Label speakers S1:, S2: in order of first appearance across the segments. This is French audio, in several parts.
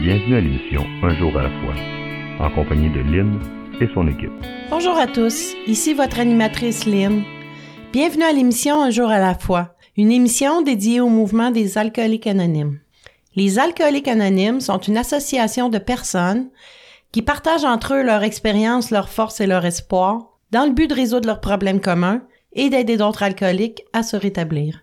S1: Bienvenue à l'émission Un jour à la fois, en compagnie de Lynn et son équipe.
S2: Bonjour à tous, ici votre animatrice Lynn. Bienvenue à l'émission Un jour à la fois, une émission dédiée au mouvement des alcooliques anonymes. Les alcooliques anonymes sont une association de personnes qui partagent entre eux leur expérience, leurs forces et leur espoir dans le but de résoudre leurs problèmes communs et d'aider d'autres alcooliques à se rétablir.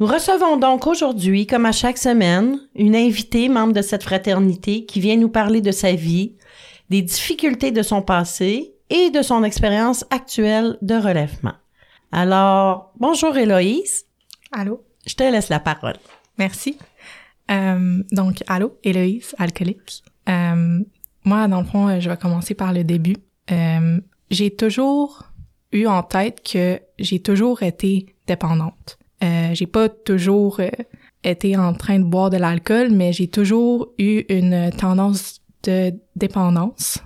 S2: Nous recevons donc aujourd'hui, comme à chaque semaine, une invitée membre de cette fraternité qui vient nous parler de sa vie, des difficultés de son passé et de son expérience actuelle de relèvement. Alors, bonjour Héloïse.
S3: Allô?
S2: Je te laisse la parole.
S3: Merci. Euh, donc, allô, Héloïse, alcoolique. Euh, moi, dans le fond, euh, je vais commencer par le début. Euh, j'ai toujours eu en tête que j'ai toujours été dépendante. Euh, j'ai pas toujours euh, été en train de boire de l'alcool, mais j'ai toujours eu une tendance de dépendance.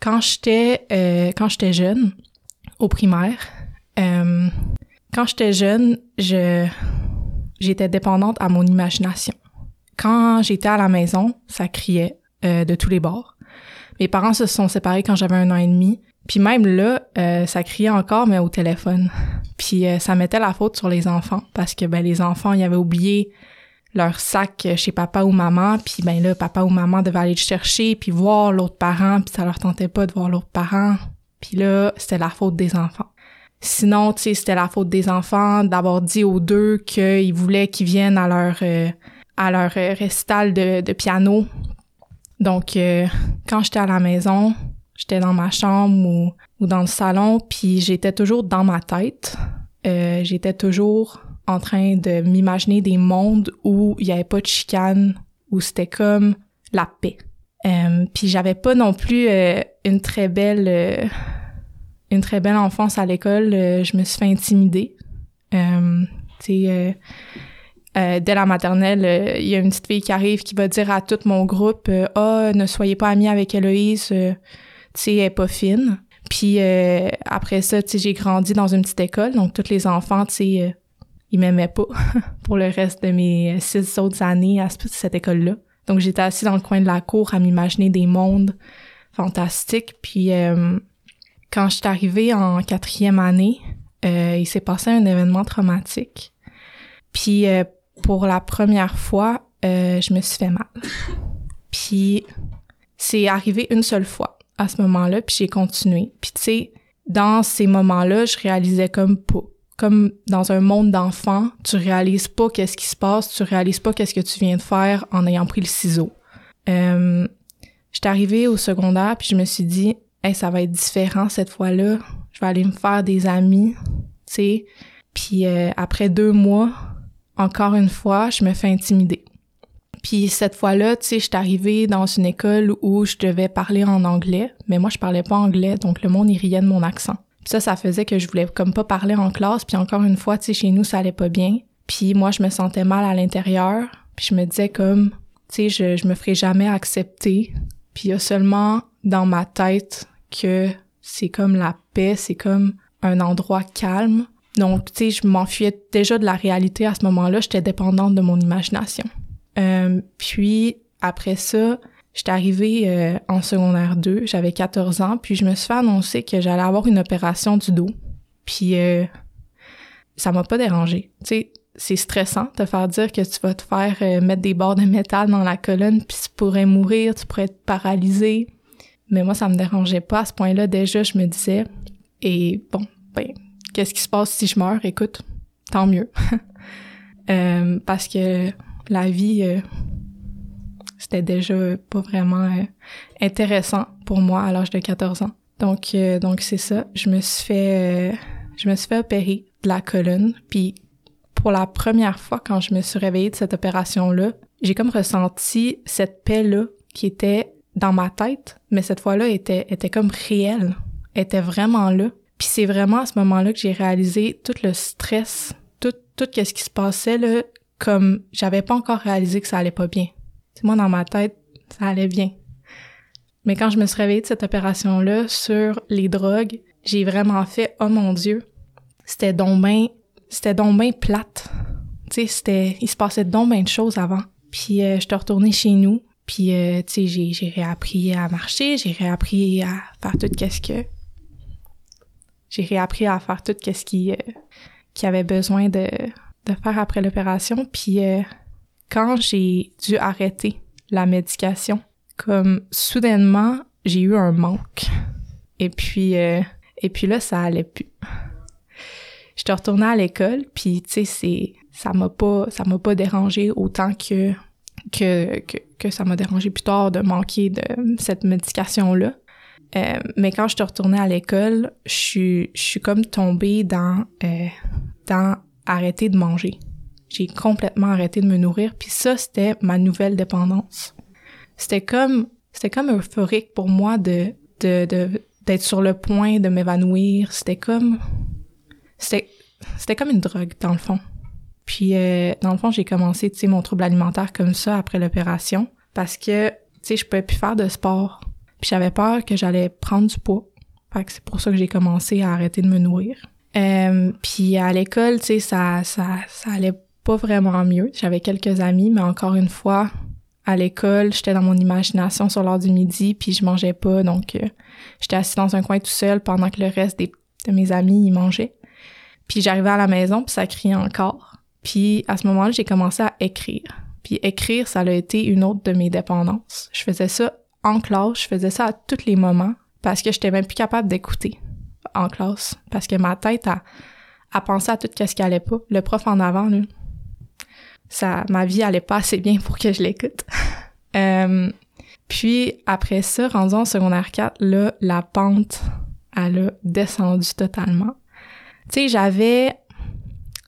S3: Quand j'étais euh, quand j'étais jeune, au primaire, euh, quand j'étais jeune, je j'étais dépendante à mon imagination. Quand j'étais à la maison, ça criait euh, de tous les bords. Mes parents se sont séparés quand j'avais un an et demi. Puis même là, euh, ça criait encore, mais au téléphone. Puis euh, ça mettait la faute sur les enfants parce que ben les enfants, ils avaient oublié leur sac chez papa ou maman, puis ben là, papa ou maman devaient aller le chercher, puis voir l'autre parent, puis ça leur tentait pas de voir l'autre parent. Puis là, c'était la faute des enfants. Sinon, tu sais, c'était la faute des enfants d'avoir dit aux deux qu'ils voulaient qu'ils viennent à leur euh, à leur euh, récital de, de piano. Donc, euh, quand j'étais à la maison, j'étais dans ma chambre ou, ou dans le salon, puis j'étais toujours dans ma tête. Euh, j'étais toujours en train de m'imaginer des mondes où il y avait pas de chicane, où c'était comme la paix. Euh, puis j'avais pas non plus euh, une très belle euh, une très belle enfance à l'école. Euh, je me suis fait intimider. Euh, euh, dès la maternelle, il y a une petite fille qui arrive qui va dire à tout mon groupe Ah, ne soyez pas amis avec Héloïse, tu sais, est pas fine. Puis euh, après ça, tu sais, j'ai grandi dans une petite école, donc tous les enfants, tu sais, euh, ils m'aimaient pas pour le reste de mes six autres années à ce- cette école-là. Donc j'étais assise dans le coin de la cour à m'imaginer des mondes fantastiques. Puis euh, quand je suis arrivée en quatrième année, euh, il s'est passé un événement traumatique. Puis euh, pour la première fois, euh, je me suis fait mal. Puis c'est arrivé une seule fois à ce moment-là, puis j'ai continué. Puis tu sais, dans ces moments-là, je réalisais comme. Comme dans un monde d'enfants, tu réalises pas qu'est-ce qui se passe, tu réalises pas qu'est-ce que tu viens de faire en ayant pris le ciseau. Euh, J'étais arrivée au secondaire, puis je me suis dit, hey, ça va être différent cette fois-là. Je vais aller me faire des amis, tu sais. Puis euh, après deux mois, encore une fois, je me fais intimider. Puis cette fois-là, tu sais, je suis arrivée dans une école où je devais parler en anglais, mais moi je parlais pas anglais, donc le monde il riait de mon accent. Puis ça, ça faisait que je voulais comme pas parler en classe, puis encore une fois, tu sais, chez nous ça allait pas bien. Puis moi je me sentais mal à l'intérieur, puis je me disais comme, tu sais, je, je me ferai jamais accepter. Puis il y a seulement dans ma tête que c'est comme la paix, c'est comme un endroit calme. Donc, tu sais, je m'enfuyais déjà de la réalité à ce moment-là. J'étais dépendante de mon imagination. Euh, puis, après ça, j'étais arrivée euh, en secondaire 2. J'avais 14 ans. Puis, je me suis fait annoncer que j'allais avoir une opération du dos. Puis, euh, ça m'a pas dérangé. Tu sais, c'est stressant de faire dire que tu vas te faire euh, mettre des barres de métal dans la colonne puis tu pourrais mourir, tu pourrais être paralysé. Mais moi, ça me dérangeait pas. À ce point-là, déjà, je me disais, et bon, ben, qu'est-ce qui se passe si je meurs? Écoute, tant mieux. Euh, parce que la vie, euh, c'était déjà pas vraiment euh, intéressant pour moi à l'âge de 14 ans. Donc, euh, donc c'est ça. Je me suis fait, euh, je me suis fait opérer de la colonne. Puis pour la première fois, quand je me suis réveillée de cette opération-là, j'ai comme ressenti cette paix-là qui était dans ma tête, mais cette fois-là était, était comme réelle, était vraiment là. Puis c'est vraiment à ce moment-là que j'ai réalisé tout le stress, tout, tout ce qui se passait là, comme j'avais pas encore réalisé que ça allait pas bien. Moi dans ma tête, ça allait bien. Mais quand je me suis réveillée de cette opération-là sur les drogues, j'ai vraiment fait oh mon dieu, c'était donc c'était donc plate. Tu sais, c'était il se passait donc de choses avant. Puis euh, je suis retournée chez nous, puis euh, tu sais j'ai j'ai réappris à marcher, j'ai réappris à faire tout qu'est-ce que j'ai réappris à faire tout qu'est-ce qui euh, qui avait besoin de de faire après l'opération. Puis euh, quand j'ai dû arrêter la médication, comme soudainement j'ai eu un manque. Et puis euh, et puis là ça allait plus. J'étais retournée à l'école, puis tu sais c'est ça m'a pas ça m'a pas dérangé autant que que, que, que ça m'a dérangé plus tard de manquer de cette médication là. Euh, mais quand je suis retournée à l'école, je suis je suis comme tombée dans euh, dans arrêter de manger. J'ai complètement arrêté de me nourrir, puis ça c'était ma nouvelle dépendance. C'était comme c'était comme euphorique pour moi de de de d'être sur le point de m'évanouir. C'était comme c'était c'était comme une drogue dans le fond. Puis euh, dans le fond, j'ai commencé tu sais mon trouble alimentaire comme ça après l'opération parce que tu sais je pouvais plus faire de sport. Puis j'avais peur que j'allais prendre du poids. Fait que c'est pour ça que j'ai commencé à arrêter de me nourrir. Euh, puis à l'école, tu sais, ça, ça, ça allait pas vraiment mieux. J'avais quelques amis, mais encore une fois, à l'école, j'étais dans mon imagination sur l'heure du midi, puis je mangeais pas, donc euh, j'étais assise dans un coin tout seul pendant que le reste des, de mes amis, ils mangeaient. Puis j'arrivais à la maison, puis ça criait encore. Puis à ce moment-là, j'ai commencé à écrire. Puis écrire, ça a été une autre de mes dépendances. Je faisais ça en classe, je faisais ça à tous les moments parce que j'étais même plus capable d'écouter en classe parce que ma tête a, pensé à tout ce qui allait pas. Le prof en avant, là, ça, ma vie allait pas assez bien pour que je l'écoute. euh, puis après ça, rendu en secondaire 4, là, la pente, elle a descendu totalement. Tu sais, j'avais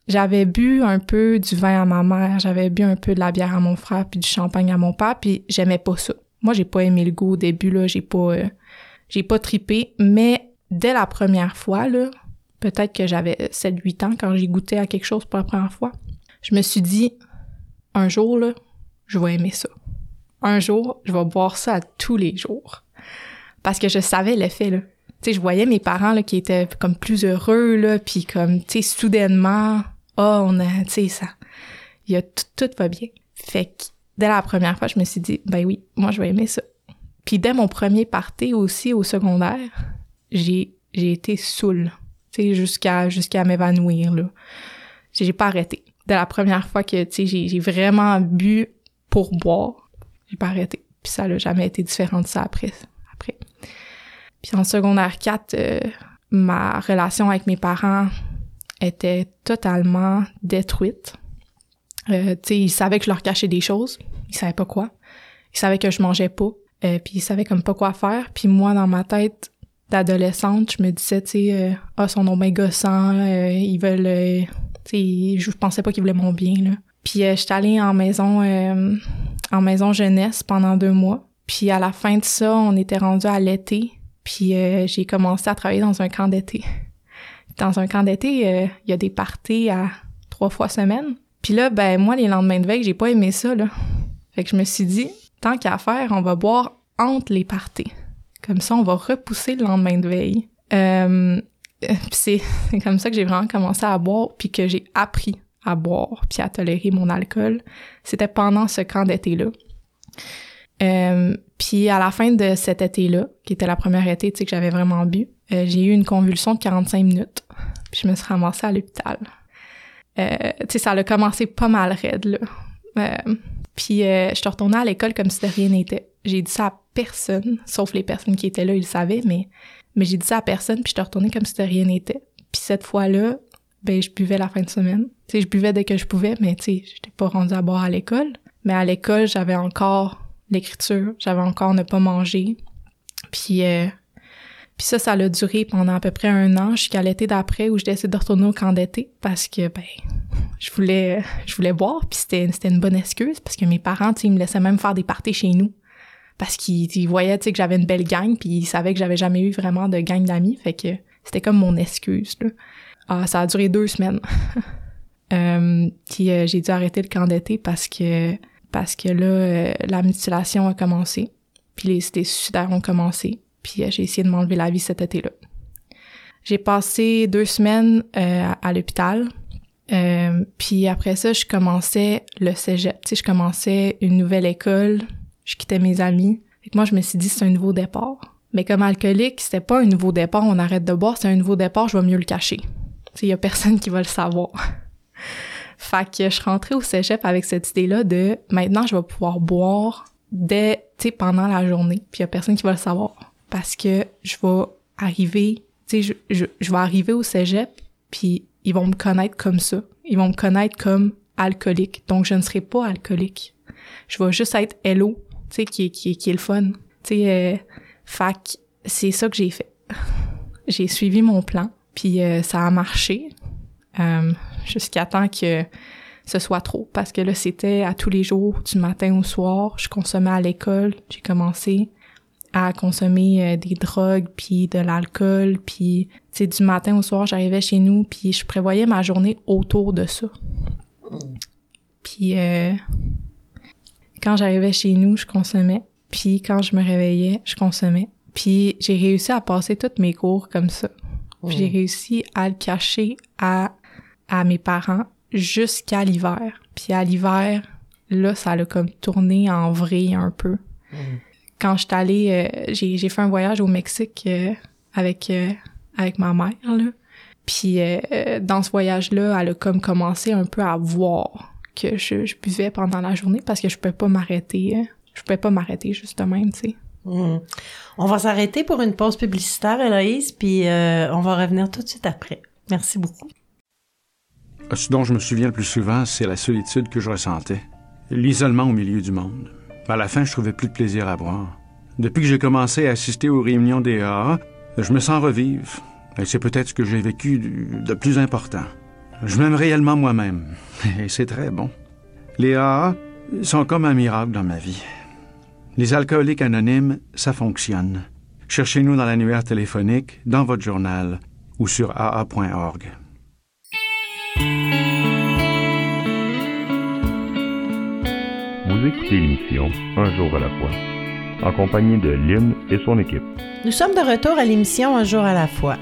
S3: j'avais bu un peu du vin à ma mère, j'avais bu un peu de la bière à mon frère puis du champagne à mon père, puis j'aimais pas ça. Moi, j'ai pas aimé le goût au début là, j'ai pas euh, j'ai pas tripé, mais dès la première fois là, peut-être que j'avais 7 8 ans quand j'ai goûté à quelque chose pour la première fois, je me suis dit un jour là, je vais aimer ça. Un jour, je vais boire ça tous les jours. Parce que je savais l'effet là. Tu je voyais mes parents là qui étaient comme plus heureux là, puis comme tu sais soudainement, oh, on a tu sais ça il y a tout, tout va bien. Fait que dès la première fois, je me suis dit ben oui, moi je vais aimer ça. Puis dès mon premier party aussi au secondaire, j'ai été saoule, tu sais jusqu'à jusqu'à m'évanouir là. J'ai pas arrêté. Dès la première fois que tu sais j'ai j'ai vraiment bu pour boire, j'ai pas arrêté. Puis ça n'a jamais été différent de ça après après. Puis en secondaire 4, euh, ma relation avec mes parents était totalement détruite. Euh, tu sais, ils savaient que je leur cachais des choses, ils savaient pas quoi. Ils savaient que je mangeais pas, euh, puis ils savaient comme pas quoi faire. Puis moi, dans ma tête d'adolescente, je me disais, tu sais, euh, ah, son nom bien gossant, euh, ils veulent, euh, tu sais, je pensais pas qu'ils voulaient mon bien, là. Puis euh, j'étais allée en maison, euh, en maison jeunesse pendant deux mois. Puis à la fin de ça, on était rendu à l'été. Puis euh, j'ai commencé à travailler dans un camp d'été. Dans un camp d'été, il y a des parties à trois fois semaine. Puis là, ben moi, les lendemains de veille, j'ai pas aimé ça, là. Fait que je me suis dit, tant qu'à faire, on va boire entre les parties. Comme ça, on va repousser le lendemain de veille. Euh, c'est comme ça que j'ai vraiment commencé à boire, puis que j'ai appris à boire, puis à tolérer mon alcool. C'était pendant ce camp d'été-là. Euh, puis à la fin de cet été-là, qui était la première été, que j'avais vraiment bu, euh, j'ai eu une convulsion de 45 minutes. Puis je me suis ramassée à l'hôpital. Tu sais, ça a commencé pas mal raide, là. Puis euh, je suis retournée à l'école comme si de rien n'était. J'ai dit ça à personne, sauf les personnes qui étaient là, ils le savaient, mais, mais j'ai dit ça à personne, puis je suis retournée comme si de rien n'était. Puis cette fois-là, ben je buvais la fin de semaine. Tu je buvais dès que je pouvais, mais tu sais, j'étais pas rendue à boire à l'école. Mais à l'école, j'avais encore l'écriture, j'avais encore ne pas manger. Puis, euh, Puis ça, ça a duré pendant à peu près un an jusqu'à l'été d'après où j'ai décidé de retourner au camp d'été parce que, ben, je voulais, je voulais boire. Puis c'était, une bonne excuse parce que mes parents, ils me laissaient même faire des parties chez nous parce qu'ils voyaient, que j'avais une belle gang puis ils savaient que j'avais jamais eu vraiment de gang d'amis. Fait que c'était comme mon excuse, là. Ah, ça a duré deux semaines. euh, puis euh, j'ai dû arrêter le camp d'été parce que, parce que là, euh, la mutilation a commencé. Puis les cités ont commencé. Puis euh, j'ai essayé de m'enlever la vie cet été-là. J'ai passé deux semaines euh, à l'hôpital. Euh, puis après ça, je commençais le cégep. Tu sais, je commençais une nouvelle école. Je quittais mes amis. Et moi, je me suis dit, c'est un nouveau départ. Mais comme alcoolique, c'était pas un nouveau départ, on arrête de boire, c'est un nouveau départ, je vais mieux le cacher. Tu sais, y a personne qui va le savoir. fait que je rentrée au cégep avec cette idée-là de, maintenant, je vais pouvoir boire dès, tu sais, pendant la journée. Puis y a personne qui va le savoir parce que je vais arriver, tu sais, je, je, vais arriver au cégep, puis ils vont me connaître comme ça. Ils vont me connaître comme alcoolique. Donc, je ne serai pas alcoolique. Je vais juste être hello, tu sais, qui, qui, qui est le fun. Tu sais, euh, fac, c'est ça que j'ai fait. j'ai suivi mon plan, puis euh, ça a marché euh, jusqu'à temps que ce soit trop. Parce que là, c'était à tous les jours, du matin au soir. Je consommais à l'école. J'ai commencé à consommer euh, des drogues puis de l'alcool puis tu sais du matin au soir j'arrivais chez nous puis je prévoyais ma journée autour de ça. Puis euh, quand j'arrivais chez nous je consommais puis quand je me réveillais je consommais. Puis j'ai réussi à passer toutes mes cours comme ça. Puis j'ai réussi à le cacher à à mes parents jusqu'à l'hiver. Puis à l'hiver là ça l'a comme tourné en vrai un peu quand je suis allée, euh, j'ai, j'ai fait un voyage au Mexique euh, avec euh, avec ma mère là. Puis euh, dans ce voyage-là, elle a comme commencé un peu à voir que je, je buvais pendant la journée parce que je pouvais pas m'arrêter. euh, je pouvais pas m'arrêter juste de même, tu sais.
S2: Mhm. On va s'arrêter pour une pause publicitaire, Héloïse, puis euh, on va revenir tout de suite après. Merci beaucoup.
S4: Ce dont je me souviens le plus souvent, c'est la solitude que je ressentais. L'isolement au milieu du monde. À la fin, je trouvais plus de plaisir à boire. Depuis que j'ai commencé à assister aux réunions des AA, je me sens revivre. Et c'est peut-être ce que j'ai vécu de plus important. Je m'aime réellement moi-même. Et c'est très bon. Les AA sont comme un miracle dans ma vie. Les alcooliques anonymes, ça fonctionne. Cherchez-nous dans l'annuaire téléphonique, dans votre journal ou sur aa.org.
S1: Vous écoutez l'émission Un jour à la fois, en compagnie de Lynn et son équipe.
S2: Nous sommes de retour à l'émission Un jour à la fois.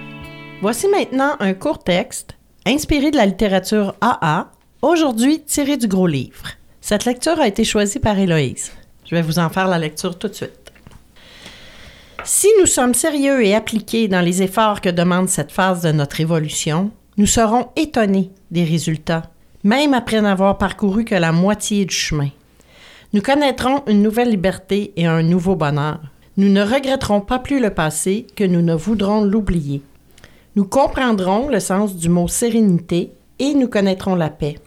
S2: Voici maintenant un court texte inspiré de la littérature AA, aujourd'hui tiré du gros livre. Cette lecture a été choisie par Héloïse. Je vais vous en faire la lecture tout de suite. Si nous sommes sérieux et appliqués dans les efforts que demande cette phase de notre évolution, nous serons étonnés des résultats, même après n'avoir parcouru que la moitié du chemin. Nous connaîtrons une nouvelle liberté et un nouveau bonheur. Nous ne regretterons pas plus le passé que nous ne voudrons l'oublier. Nous comprendrons le sens du mot sérénité et nous connaîtrons la paix.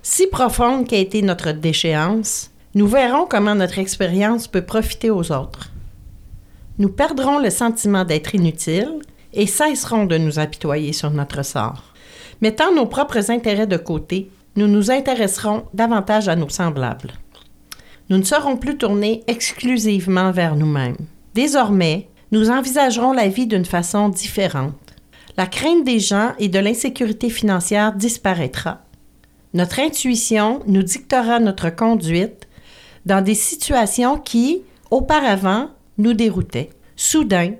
S2: Si profonde qu'a été notre déchéance, nous verrons comment notre expérience peut profiter aux autres. Nous perdrons le sentiment d'être inutiles et cesserons de nous apitoyer sur notre sort. Mettant nos propres intérêts de côté, nous nous intéresserons davantage à nos semblables. Nous ne serons plus tournés exclusivement vers nous-mêmes. Désormais, nous envisagerons la vie d'une façon différente. La crainte des gens et de l'insécurité financière disparaîtra. Notre intuition nous dictera notre conduite dans des situations qui, auparavant, nous déroutaient. Soudain,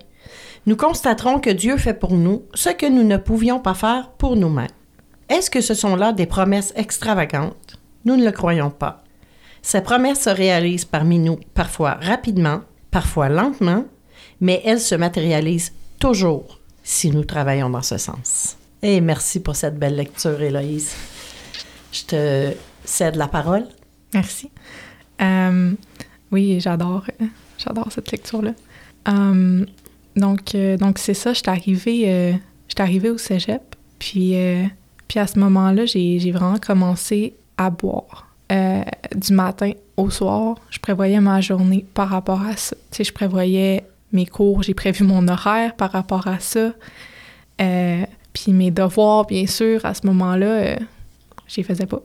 S2: nous constaterons que Dieu fait pour nous ce que nous ne pouvions pas faire pour nous-mêmes. Est-ce que ce sont là des promesses extravagantes? Nous ne le croyons pas. Ces promesses se réalisent parmi nous parfois rapidement, parfois lentement, mais elles se matérialisent toujours si nous travaillons dans ce sens. Et merci pour cette belle lecture, Héloïse. Je te cède la parole.
S3: Merci. Euh, oui, j'adore, j'adore cette lecture-là. Euh, donc, euh, donc c'est ça. J'étais arrivée, euh, j'étais arrivée au cégep, puis, puis à ce moment-là, j'ai vraiment commencé à boire. Euh, du matin au soir, je prévoyais ma journée par rapport à ça. Tu sais, je prévoyais mes cours, j'ai prévu mon horaire par rapport à ça. Euh, puis mes devoirs, bien sûr, à ce moment-là, euh, je les faisais pas.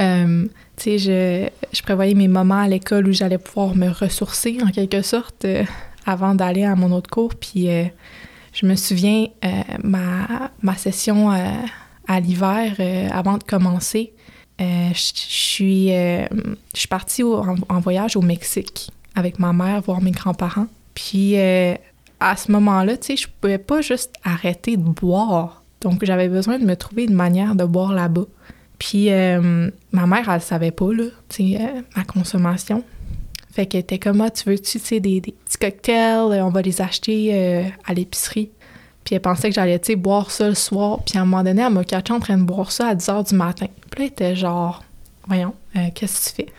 S3: Euh, tu sais, je, je, prévoyais mes moments à l'école où j'allais pouvoir me ressourcer, en quelque sorte, avant d'aller à mon autre cours. Puis je me souviens, ma, ma session à l'hiver, avant de commencer, je suis je suis partie en, voyage au Mexique avec ma mère, voir mes grands-parents. Puis à ce moment-là, tu sais, je pouvais pas juste arrêter de boire. Donc, j'avais besoin de me trouver une manière de boire là-bas. Puis, euh, ma mère, elle savait pas, là, tu sais, euh, ma consommation. Fait qu'elle était comme, ah, tu veux-tu, tu sais, des, des, petits cocktails, on va les acheter euh, à l'épicerie. Puis, elle pensait que j'allais, boire ça le soir. Puis, à un moment donné, elle m'a catché en train de boire ça à 10 h du matin. Puis là, elle était genre, voyons, qu'est-ce que tu fais?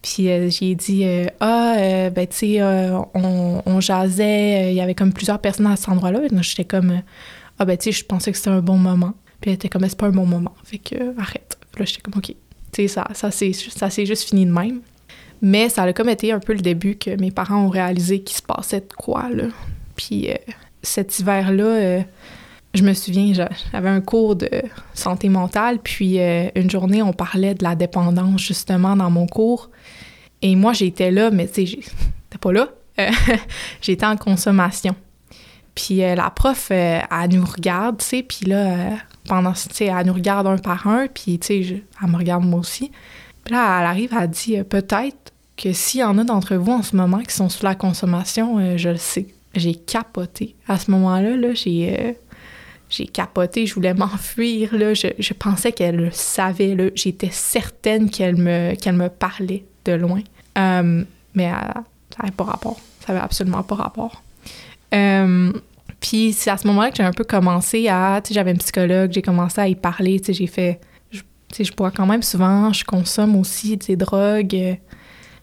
S3: Puis euh, j'ai dit Ah, euh, ben tu sais, euh, on, on, jasait, il y avait comme plusieurs personnes à cet endroit-là. Donc j'étais comme Ah, ben tu sais, je pensais que c'était un bon moment. Puis elle était comme C'est pas un bon moment. Fait que arrête. Puis là, j'étais comme OK. Tu sais, ça, ça s'est juste fini de même. Mais ça a comme été un peu le début que mes parents ont réalisé qu'il se passait de quoi, là. Puis cet hiver-là, je me souviens, j'avais un cours de santé mentale, puis une journée, on parlait de la dépendance justement dans mon cours. Et moi, j'étais là, mais tu sais, j'étais pas là. Euh, j'étais en consommation. Puis euh, la prof, euh, elle nous regarde, tu sais, puis là, pendant, tu sais, elle nous regarde un par un, puis tu sais, elle me regarde moi aussi. Puis là, elle arrive, elle dit peut-être que s'il y en a d'entre vous en ce moment qui sont sous la consommation, je le sais. J'ai capoté. À ce moment-là, là, j'ai j'ai capoté, je voulais m'enfuir, là. Je, je pensais qu'elle le savait. J'étais certaine qu'elle me, qu'elle me parlait de loin. Euh, mais euh, ça n'avait pas rapport. Ça n'avait absolument pas rapport. Euh, puis c'est à ce moment-là que j'ai un peu commencé à... Tu sais, j'avais un psychologue, j'ai commencé à y parler, tu sais, j'ai fait... Tu sais, je bois quand même souvent, je consomme aussi des drogues.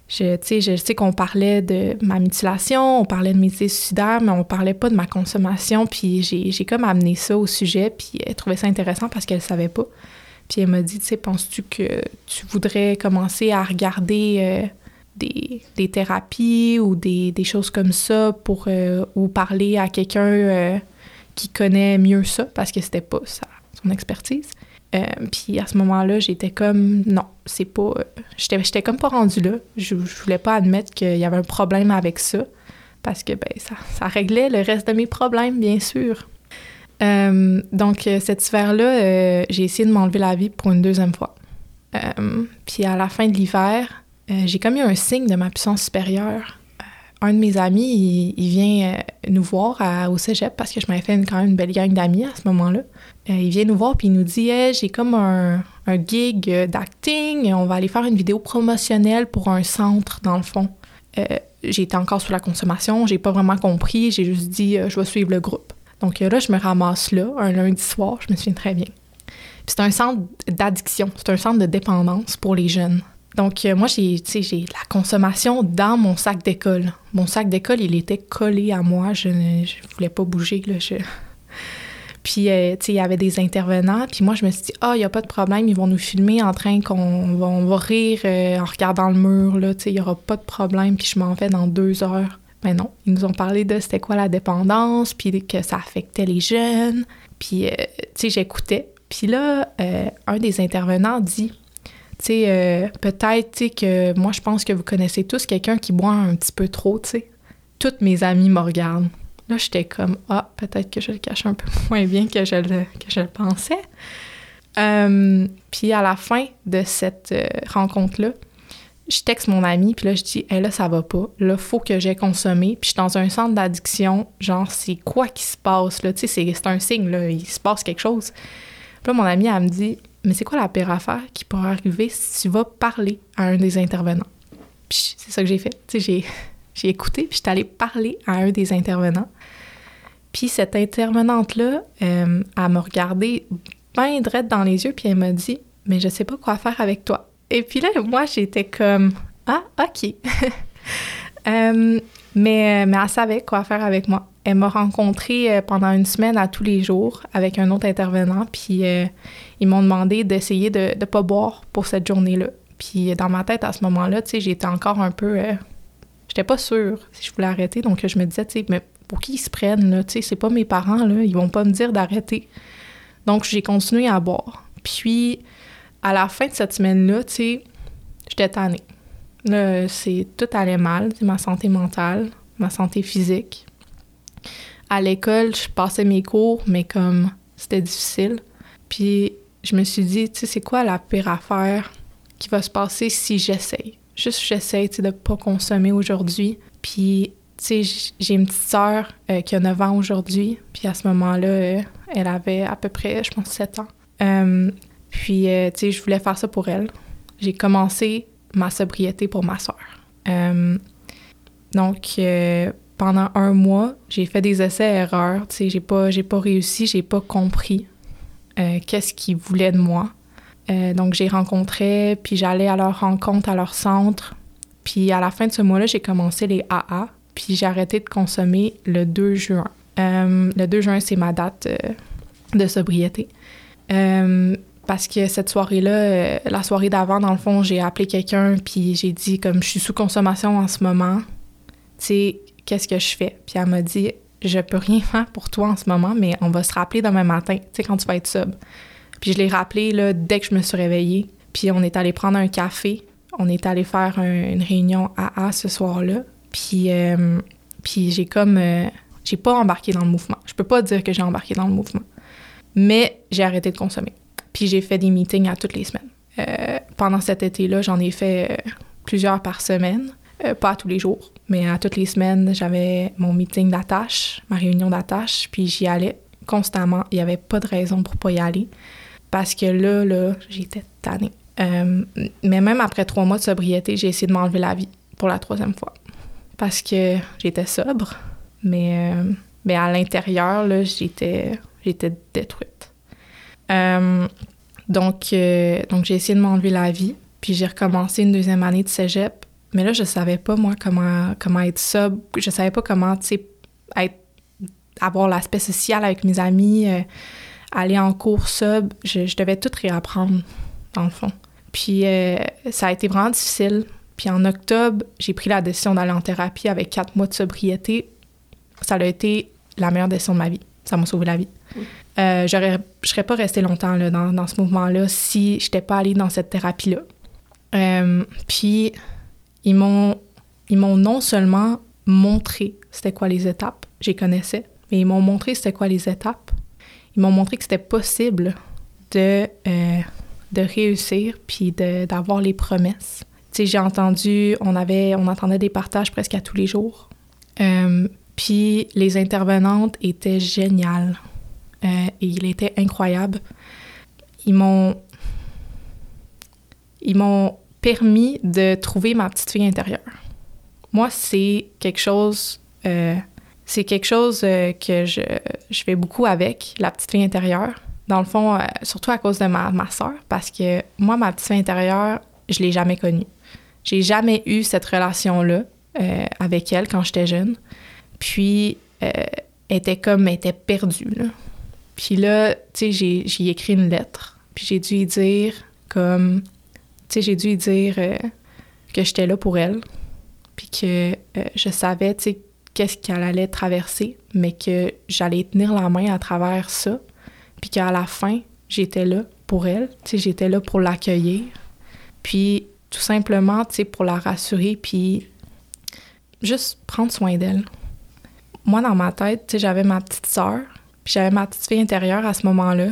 S3: Je, je sais qu'on parlait de ma mutilation, on parlait de mes idées suicidaires, mais on parlait pas de ma consommation. Puis j'ai comme amené ça au sujet, puis elle trouvait ça intéressant parce qu'elle savait pas. Puis elle m'a dit, tu sais, penses-tu que tu voudrais commencer à regarder euh, des, des, thérapies ou des, des, choses comme ça pour euh, ou parler à quelqu'un euh, qui connaît mieux ça? Parce que c'était pas sa, son expertise. Puis à ce moment-là, j'étais comme non, c'est pas. j'étais, j'étais comme pas rendue là. Je, je voulais pas admettre qu'il y avait un problème avec ça parce que ben ça, réglait le reste de mes problèmes, bien sûr. Euh, donc, euh, cet hiver-là, euh, j'ai essayé de m'enlever la vie pour une deuxième fois. puis à la fin de l'hiver, j'ai comme eu un signe de ma puissance supérieure. Un de mes amis, il, vient nous voir au cégep parce que je m'avais fait quand même une belle gang d'amis à ce moment-là. il vient nous voir puis il nous dit J'ai comme un, un gig d'acting, on va aller faire une vidéo promotionnelle pour un centre, dans le fond. J'étais encore sous la consommation, j'ai pas vraiment compris, j'ai juste dit Je vais suivre le groupe. Donc là, je me ramasse là, un lundi soir, je me souviens très bien. c'est un centre d'addiction, c'est un centre de dépendance pour les jeunes. Donc euh, moi, j'ai, j'ai la consommation dans mon sac d'école. Mon sac d'école, il était collé à moi, je ne voulais pas bouger. Là, Puis, euh, tu sais, il y avait des intervenants. Puis moi, je me suis dit, ah, il n'y a pas de problème, ils vont nous filmer en train qu'on va, rire euh, en regardant le mur, là, tu sais, il n'y aura pas de problème. Puis je m'en vais dans deux heures. Mais non, ils nous ont parlé de c'était quoi la dépendance, puis que ça affectait les jeunes. Puis, euh, tu sais, j'écoutais. Puis là, un des intervenants dit, tu sais, euh, peut-être, que moi, je pense que vous connaissez tous quelqu'un qui boit un petit peu trop, tu sais. Toutes mes amies me regardent. Là, j'étais comme, ah, peut-être que je le cache un peu moins bien que je le, que je le pensais. puis à la fin de cette rencontre-là, je texte mon ami, puis là, je dis, hé, là, ça va pas. Là, faut que j'ai consommé. Puis je suis dans un centre d'addiction. Genre, c'est quoi qui se passe, là? Tu sais, c'est un signe, là. Il se passe quelque chose. Puis là, mon ami, elle me dit, mais c'est quoi la pire affaire qui pourrait arriver si tu vas parler à un des intervenants? Puis c'est ça que j'ai fait. Sais, j'ai écouté, puis je suis allée parler à un des intervenants. Puis cette intervenante-là, euh, elle m'a regardé bien droite dans les yeux, puis elle m'a dit, mais je sais pas quoi faire avec toi. Et puis là, moi, j'étais comme Ah, OK. Euh, mais, mais elle savait quoi faire avec moi. Elle m'a rencontrée euh, pendant une semaine à tous les jours avec un autre intervenant, puis euh, ils m'ont demandé d'essayer de ne pas boire pour cette journée-là. Puis dans ma tête, à ce moment-là, tu sais, j'étais encore un peu. j'étais pas sûre si je voulais arrêter. Donc, je me disais, tu sais, mais pour qui ils se prennent, là? Tu sais, c'est pas mes parents, là. Ils vont pas me dire d'arrêter. Donc, j'ai continué à boire. Puis, à la fin de cette semaine-là, tu sais, j'étais tannée. Là, c'est tout allait mal, ma santé mentale, ma santé physique. À l'école, je passais mes cours, mais comme c'était difficile. Puis je me suis dit, tu sais, c'est quoi la pire affaire qui va se passer si j'essaye? Juste j'essaye, tu sais, de pas consommer aujourd'hui. Puis, tu sais, j'ai une petite sœur euh, qui a 9 ans aujourd'hui. Puis à ce moment-là, euh, elle avait à peu près, je pense, 7 ans. Euh, puis, tu sais, je voulais faire ça pour elle. J'ai commencé ma sobriété pour ma sœur. donc, pendant un mois, j'ai fait des essais-erreurs. Tu sais, j'ai pas, j'ai pas réussi, j'ai pas compris euh, qu'est-ce qu'ils voulaient de moi. Euh, donc, j'ai rencontré, puis j'allais à leur rencontre, à leur centre. Puis à la fin de ce mois-là, j'ai commencé les AA, puis j'ai arrêté de consommer le 2 juin. Euh, le 2 juin, c'est ma date de sobriété. Parce que cette soirée-là, la soirée d'avant, dans le fond, j'ai appelé quelqu'un, puis j'ai dit, comme je suis sous consommation en ce moment, tu sais, qu'est-ce que je fais? Puis elle m'a dit, je peux rien faire pour toi en ce moment, mais on va se rappeler demain matin, tu sais, quand tu vas être sub. Puis je l'ai rappelé là, dès que je me suis réveillée. Puis on est allé prendre un café. On est allé faire une réunion AA ce soir-là. Puis, euh, puis j'ai comme. Euh, j'ai pas embarqué dans le mouvement. Je peux pas dire que j'ai embarqué dans le mouvement. Mais j'ai arrêté de consommer. Puis j'ai fait des meetings à toutes les semaines. Euh, pendant cet été-là, j'en ai fait plusieurs par semaine. pas tous les jours. Mais à toutes les semaines, j'avais mon meeting d'attache, ma réunion d'attache, puis j'y allais constamment. Il n'y avait pas de raison pour pas y aller. Parce que là, là, j'étais tannée. Euh, mais même après trois mois de sobriété, j'ai essayé de m'enlever la vie pour la troisième fois. Parce que j'étais sobre, mais, euh, mais à l'intérieur, j'étais, j'étais détruite. Euh, donc, donc j'ai essayé de m'enlever la vie, puis j'ai recommencé une deuxième année de cégep mais là, je savais pas, moi, comment, comment être sub. Je savais pas comment, tu sais, être, avoir l'aspect social avec mes amis, euh, aller en cours sub. Je, devais tout réapprendre, dans le fond. Puis euh, ça a été vraiment difficile. Puis en octobre, j'ai pris la décision d'aller en thérapie avec quatre mois de sobriété. Ça a été la meilleure décision de ma vie. Ça m'a sauvé la vie. Euh, je serais pas restée longtemps là, dans, dans ce mouvement-là si je n'étais pas allée dans cette thérapie-là. puis ils m'ont, non seulement montré c'était quoi les étapes, j'y connaissais, mais ils m'ont montré c'était quoi les étapes. Ils m'ont montré que c'était possible de, euh, de réussir puis d'avoir les promesses. Tu sais, j'ai entendu, on avait, on entendait des partages presque à tous les jours. Euh, puis les intervenantes étaient géniales. Euh, et il était incroyable. Ils m'ont, ils m'ont permis de trouver ma petite fille intérieure. Moi, c'est quelque chose, euh, c'est quelque chose euh, que je, je, fais beaucoup avec, la petite fille intérieure. Dans le fond, surtout à cause de ma, ma soeur, parce que moi, ma petite fille intérieure, je l'ai jamais connue. J'ai jamais eu cette relation-là avec elle quand j'étais jeune. Puis, elle était comme, elle était perdue. Là. Puis là, tu sais, j'ai écrit une lettre. Puis j'ai dû lui dire comme tu sais, j'ai dû lui dire euh, que j'étais là pour elle, puis que euh, je savais, tu sais, qu'est-ce qu'elle allait traverser, mais que j'allais tenir la main à travers ça, puis qu'à la fin, j'étais là pour elle, tu sais, j'étais là pour l'accueillir, puis tout simplement, tu sais, pour la rassurer, puis juste prendre soin d'elle. Moi, dans ma tête, tu sais, j'avais ma petite sœur, puis j'avais ma petite fille intérieure à ce moment-là.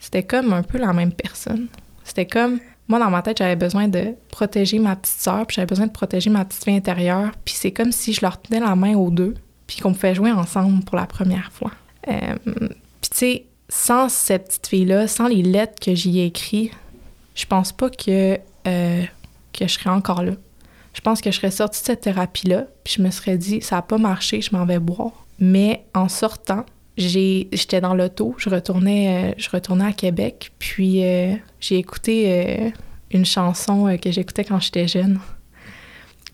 S3: C'était comme un peu la même personne. C'était comme moi, dans ma tête, j'avais besoin de protéger ma petite sœur, puis j'avais besoin de protéger ma petite fille intérieure. Puis c'est comme si je leur tenais la main aux deux, puis qu'on fait jouer ensemble pour la première fois. Euh, puis tu sais, sans cette petite fille-là, sans les lettres que j'y ai écrites, je pense pas que, euh, que je serais encore là. Je pense que je serais sortie de cette thérapie-là, puis je me serais dit, ça n'a pas marché, je m'en vais boire. Mais en sortant, j'étais dans l'auto, je retournais, euh, je retournais à Québec, puis euh, j'ai écouté euh, une chanson que j'écoutais quand j'étais jeune.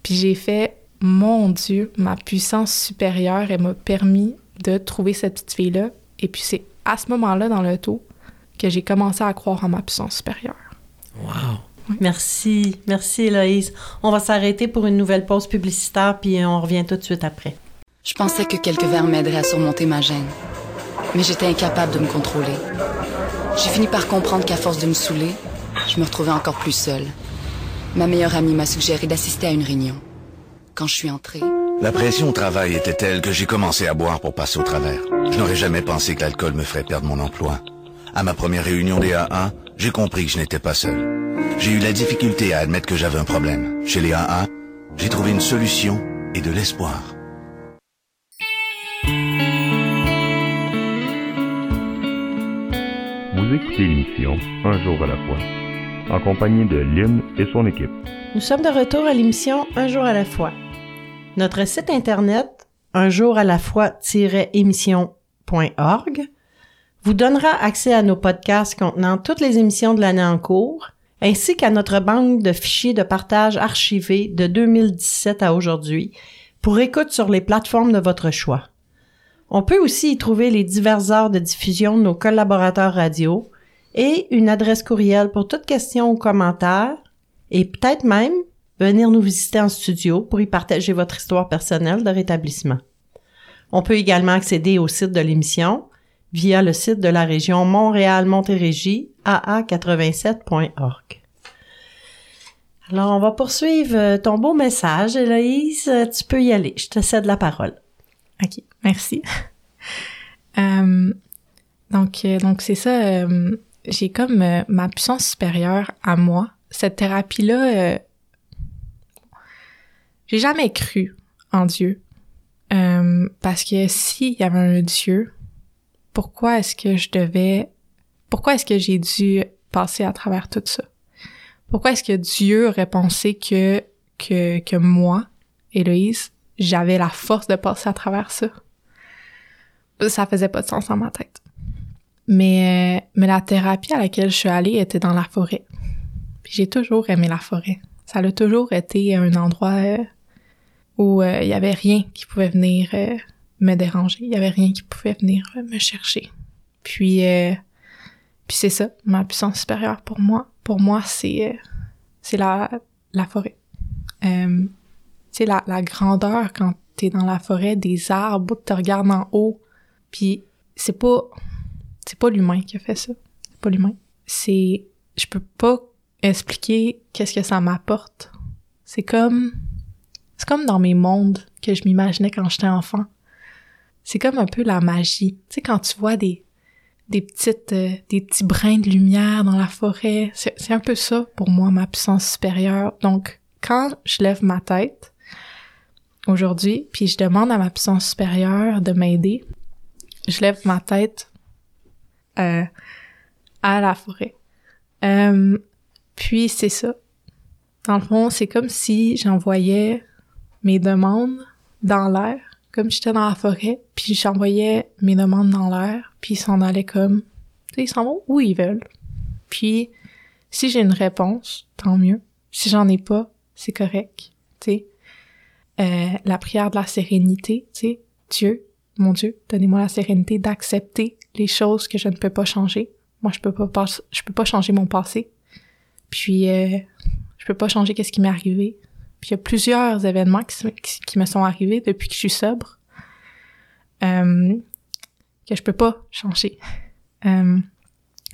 S3: Puis j'ai fait, mon Dieu, ma puissance supérieure, elle m'a permis de trouver cette petite fille-là. Et puis c'est à ce moment-là dans l'auto que j'ai commencé à croire en ma puissance supérieure.
S5: Wow!
S2: Merci, merci Héloïse. On va s'arrêter pour une nouvelle pause publicitaire, puis on revient tout de suite après.
S5: Je pensais que quelques verres m'aideraient à surmonter ma gêne, mais j'étais incapable de me contrôler. J'ai fini par comprendre qu'à force de me saouler, je me retrouvais encore plus seule. Ma meilleure amie m'a suggéré d'assister à une réunion. Quand je suis entrée...
S6: La pression au travail était telle que j'ai commencé à boire pour passer au travers. Je n'aurais jamais pensé que l'alcool me ferait perdre mon emploi. À ma première réunion des A1, j'ai compris que je n'étais pas seul. J'ai eu la difficulté à admettre que j'avais un problème. Chez les A1, j'ai trouvé une solution et de l'espoir.
S1: Écoutez l'émission Un jour à la fois, en compagnie de Lynn et son équipe.
S2: Nous sommes de retour à l'émission Un jour à la fois. Notre site internet, un jour à la fois-émission.org, vous donnera accès à nos podcasts contenant toutes les émissions de l'année en cours, ainsi qu'à notre banque de fichiers de partage archivés de 2017 à aujourd'hui, pour écoute sur les plateformes de votre choix. On peut aussi y trouver les diverses heures de diffusion de nos collaborateurs radio et une adresse courriel pour toute question ou commentaire, et peut-être même venir nous visiter en studio pour y partager votre histoire personnelle de rétablissement. On peut également accéder au site de l'émission via le site de la région Montréal-Montérégie, aa87.org. Alors, on va poursuivre euh, ton beau message, Héloïse. Euh, tu peux y aller. Je te cède la parole.
S3: OK, merci. Euh, donc, donc c'est ça. j'ai comme ma puissance supérieure à moi. Cette thérapie-là, j'ai jamais cru en Dieu. parce que s'il y avait un Dieu, pourquoi est-ce que je devais, pourquoi est-ce que j'ai dû passer à travers tout ça? Pourquoi est-ce que Dieu aurait pensé que, que, que moi, Héloïse, j'avais la force de passer à travers ça? Ça faisait pas de sens dans ma tête. Mais, mais la thérapie à laquelle je suis allée était dans la forêt. j'ai toujours aimé la forêt. Ça a toujours été un endroit euh, où euh, il y avait rien qui pouvait venir euh, me déranger. Il y avait rien qui pouvait venir me chercher. Puis, euh, puis c'est ça, ma puissance supérieure pour moi. Pour moi, c'est euh, c'est la la forêt. Euh, tu sais la, la grandeur quand t'es dans la forêt, des arbres, tu regardes en haut, puis c'est pas c'est pas l'humain qui a fait ça. C'est pas l'humain. C'est je peux pas expliquer qu'est-ce que ça m'apporte. C'est comme c'est comme dans mes mondes que je m'imaginais quand j'étais enfant c'est comme un peu la magie. Tu sais, quand tu vois des, des petites, euh, des petits brins de lumière dans la forêt, c'est un peu ça pour moi, ma puissance supérieure. Donc, quand je lève ma tête aujourd'hui, puis je demande à ma puissance supérieure de m'aider, je lève ma tête euh, à la forêt. Euh, puis c'est ça. Dans le fond, c'est comme si j'envoyais mes demandes dans l'air comme j'étais dans la forêt, puis j'envoyais mes demandes dans l'air, puis ils s'en allaient comme, tu sais, ils s'en vont où ils veulent. Puis, si j'ai une réponse, tant mieux. Si j'en ai pas, c'est correct, tu sais. Euh, la prière de la sérénité, tu sais, Dieu, mon Dieu, donnez-moi la sérénité d'accepter les choses que je ne peux pas changer. Moi, je peux pas, je peux pas changer mon passé. Puis, euh, je peux pas changer qu'est-ce qui m'est arrivé. Puis il y a plusieurs événements qui, me sont arrivés depuis que je suis sobre euh, que je peux pas changer. Euh,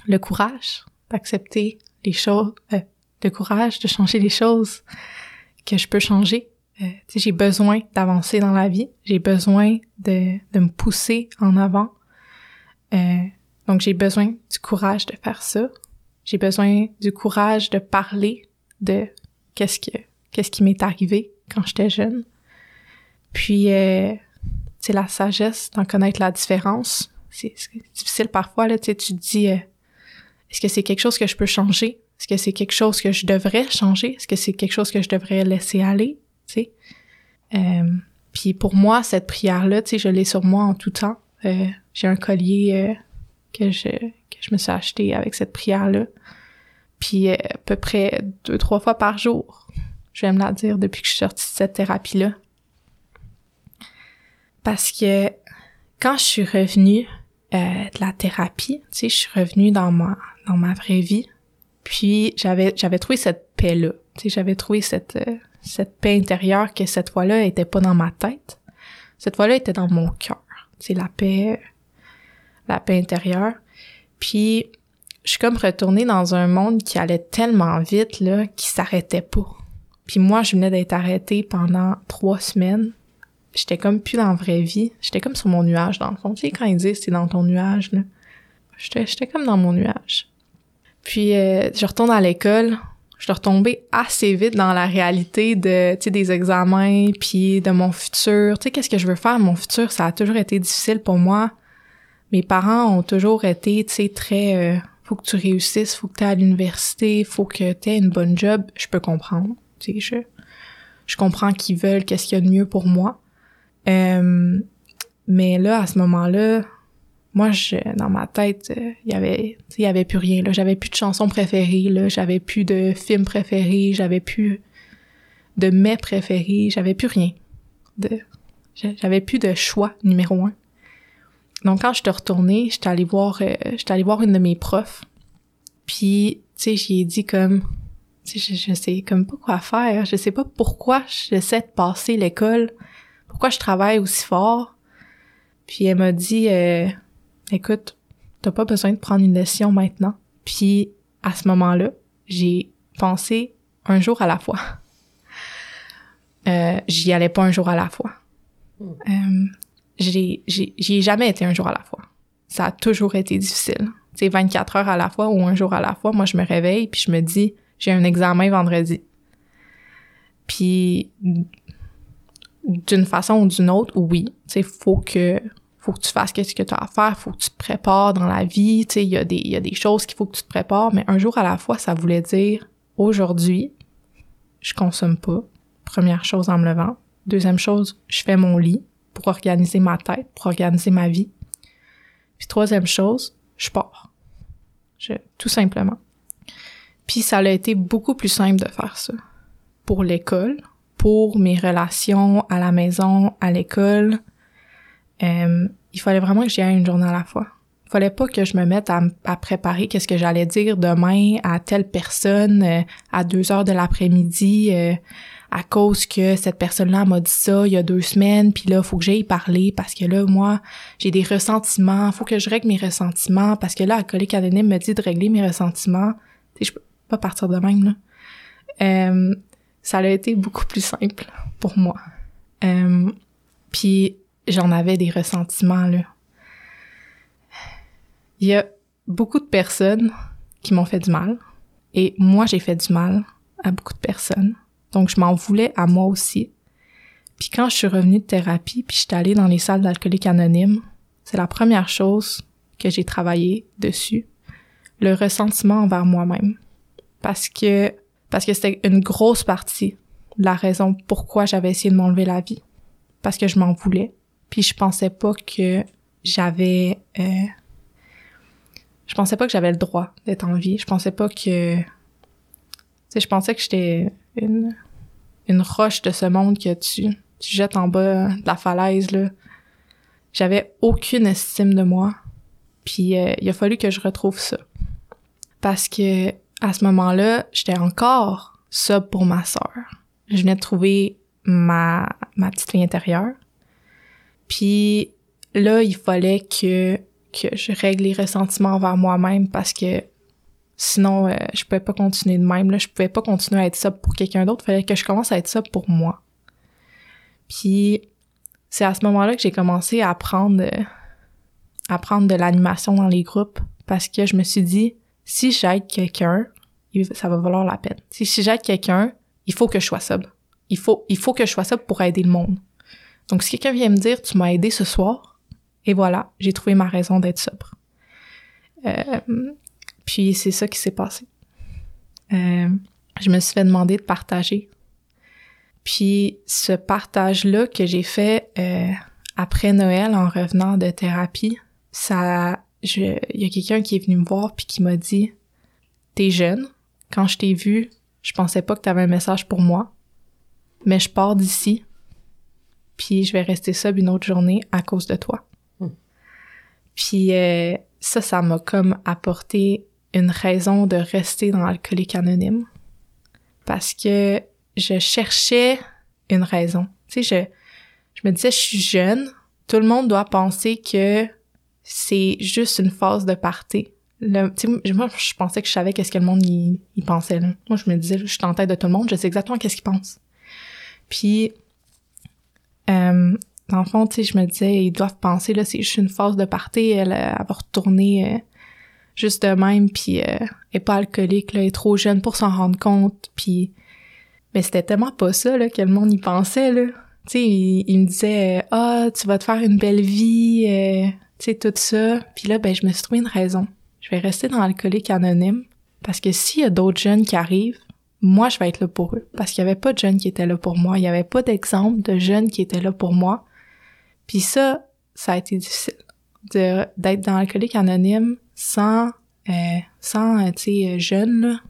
S3: le courage d'accepter les choses, euh, le courage de changer les choses que je peux changer. Euh, j'ai besoin d'avancer dans la vie, j'ai besoin de, de me pousser en avant. Euh, donc j'ai besoin du courage de faire ça. J'ai besoin du courage de parler de qu'est-ce que qu'est-ce qui m'est arrivé quand j'étais jeune. Puis, euh, c'est la sagesse d'en connaître la différence. C'est difficile parfois, là, tu te dis, euh, est-ce que c'est quelque chose que je peux changer? Est-ce que c'est quelque chose que je devrais changer? Est-ce que c'est quelque chose que je devrais laisser aller? Tu sais? Euh, puis pour moi, cette prière-là, tu sais, je l'ai sur moi en tout temps. Euh, j'ai un collier euh, que je que je me suis acheté avec cette prière-là. Puis à peu près deux, trois fois par jour, je vais me la dire depuis que je suis sortie de cette thérapie-là. Parce que quand je suis revenue euh, de la thérapie, tu sais, je suis revenue dans ma dans ma vraie vie. Puis j'avais j'avais trouvé cette paix là. Tu sais, j'avais trouvé cette euh, cette paix intérieure que cette fois-là était pas dans ma tête. Cette fois-là était dans mon cœur. C'est la paix la paix intérieure. Puis je suis comme retournée dans un monde qui allait tellement vite là, qui s'arrêtait pas. Puis moi, je venais d'être arrêtée pendant trois semaines. J'étais comme plus dans la vraie vie. J'étais comme sur mon nuage, dans le fond. Tu sais, quand ils disent c'est dans ton nuage, là. J'étais, j'étais comme dans mon nuage. Puis euh, je retourne à l'école. Je suis retombée assez vite dans la réalité de, des examens, puis de mon futur. Tu sais, qu'est-ce que je veux faire? Mon futur, ça a toujours été difficile pour moi. Mes parents ont toujours été, tu sais, très... Euh, faut que tu réussisses, faut que tu à l'université, faut que tu aies une bonne job. Je peux comprendre. Tu sais, je, je comprends qu'ils veulent qu'est-ce qu'il y a de mieux pour moi. Euh, mais là, à ce moment-là, moi, je, dans ma tête, il euh, y avait, il y avait plus rien. Là, j'avais plus de chansons préférées. Là, j'avais plus de films préférés. J'avais plus de mets préférés. J'avais plus rien. De, j'avais plus de choix numéro un. Donc quand je suis retournée, j'étais allée voir, euh, j'étais allée voir une de mes profs. Puis, tu sais, j'y ai dit comme, je, sais comme pas quoi faire. Je sais pas pourquoi j'essaie de passer l'école, pourquoi je travaille aussi fort. Puis elle m'a dit, euh, écoute, t'as pas besoin de prendre une leçon maintenant. Puis à ce moment-là, j'ai pensé un jour à la fois. Euh, j'y allais pas un jour à la fois. Hmm. Euh, j'ai, j'y ai jamais été un jour à la fois. Ça a toujours été difficile. C'est 24 heures à la fois ou un jour à la fois. Moi, je me réveille puis je me dis, j'ai un examen vendredi. Puis d'une façon ou d'une autre, oui, tu faut que faut que tu fasses ce que tu as à faire, faut que tu te prépares dans la vie, tu sais, il y a des y a des choses qu'il faut que tu te prépares, mais un jour à la fois, ça voulait dire aujourd'hui, je consomme pas. Première chose en me levant. Deuxième chose, je fais mon lit pour organiser ma tête, pour organiser ma vie. Puis troisième chose, je pars. Tout simplement. Puis ça a été beaucoup plus simple de faire ça. Pour l'école, pour mes relations à la maison, à l'école, euh, il fallait vraiment que j'y aille une journée à la fois. Il fallait pas que je me mette à, préparer qu'est-ce que j'allais dire demain à telle personne euh, à deux heures de l'après-midi euh, à cause que cette personne-là m'a dit ça il y a deux semaines, puis là, faut que j'aille parler parce que là, moi, j'ai des ressentiments, faut que je règle mes ressentiments parce que là, un collègue anonyme me dit de régler mes ressentiments. Tu je peux pas partir de même, là. Euh, ça a été beaucoup plus simple pour moi. Puis j'en avais des ressentiments, là. Il y a beaucoup de personnes qui m'ont fait du mal. Et moi, j'ai fait du mal à beaucoup de personnes. Donc, je m'en voulais à moi aussi. Puis quand je suis revenue de thérapie, puis je suis allée dans les salles d'alcooliques anonymes, c'est la première chose que j'ai travaillé dessus. Le ressentiment envers moi-même. Parce que, parce que c'était une grosse partie de la raison pourquoi j'avais essayé de m'enlever la vie. Parce que je m'en voulais. Puis je pensais pas que j'avais, euh, je pensais pas que j'avais le droit d'être en vie. Je pensais pas que, tu sais, je pensais que j'étais une, une roche de ce monde que tu, tu jettes en bas de la falaise, là. J'avais aucune estime de moi. Puis euh, il a fallu que je retrouve ça. Parce que à ce moment-là, j'étais encore ça pour ma sœur. Je venais de trouver ma, ma petite fille intérieure. Puis là, il fallait que, que je règle les ressentiments envers moi-même parce que Sinon, euh, je pouvais pas continuer de même. Là. Je pouvais pas continuer à être ça pour quelqu'un d'autre. Fallait que je commence à être ça pour moi. Puis c'est à ce moment-là que j'ai commencé à apprendre, euh, à prendre de l'animation dans les groupes parce que je me suis dit, si j'aide quelqu'un, ça va valoir la peine. Si, si j'aide quelqu'un, il faut que je sois sobre. Il faut, il faut que je sois sobre pour aider le monde. Donc si quelqu'un vient me dire, tu m'as aidé ce soir, et voilà, j'ai trouvé ma raison d'être sobre. Euh, puis c'est ça qui s'est passé. Euh, je me suis fait demander de partager. Puis ce partage-là que j'ai fait euh, après Noël en revenant de thérapie, ça, il y a quelqu'un qui est venu me voir puis qui m'a dit, t'es jeune. Quand je t'ai vu, je pensais pas que t'avais un message pour moi, mais je pars d'ici. Puis je vais rester seule une autre journée à cause de toi. Hmm. Puis euh, ça, ça m'a comme apporté une raison de rester dans l'alcoolique anonyme parce que je cherchais une raison. Tu sais, je, je me disais, je suis jeune, tout le monde doit penser que c'est juste une phase de party. Le, moi, je pensais que je savais qu'est-ce que le monde y, pensait. Là. Moi, je me disais, je suis en tête de tout le monde, je sais exactement qu'est-ce qu'ils pensent. Puis, euh, dans le fond, tu sais, je me disais, ils doivent penser, là, c'est juste une phase de party, elle, elle va retourner euh, juste de même, puis euh, elle est pas alcoolique, là, est trop jeune pour s'en rendre compte, puis... Mais c'était tellement pas ça, là, que le monde y pensait, là. Tu sais, il, me disait, ah, tu vas te faire une belle vie, euh, tu sais, tout ça. Puis là, ben, je me suis trouvé une raison. Je vais rester dans l'alcoolique anonyme, parce que s'il y a d'autres jeunes qui arrivent, moi, je vais être là pour eux. Parce qu'il y avait pas de jeunes qui étaient là pour moi. Il y avait pas d'exemple de jeunes qui étaient là pour moi. Puis ça, ça a été difficile d'être dans l'alcoolique anonyme sans euh, sans euh, tu sais euh, jeune là.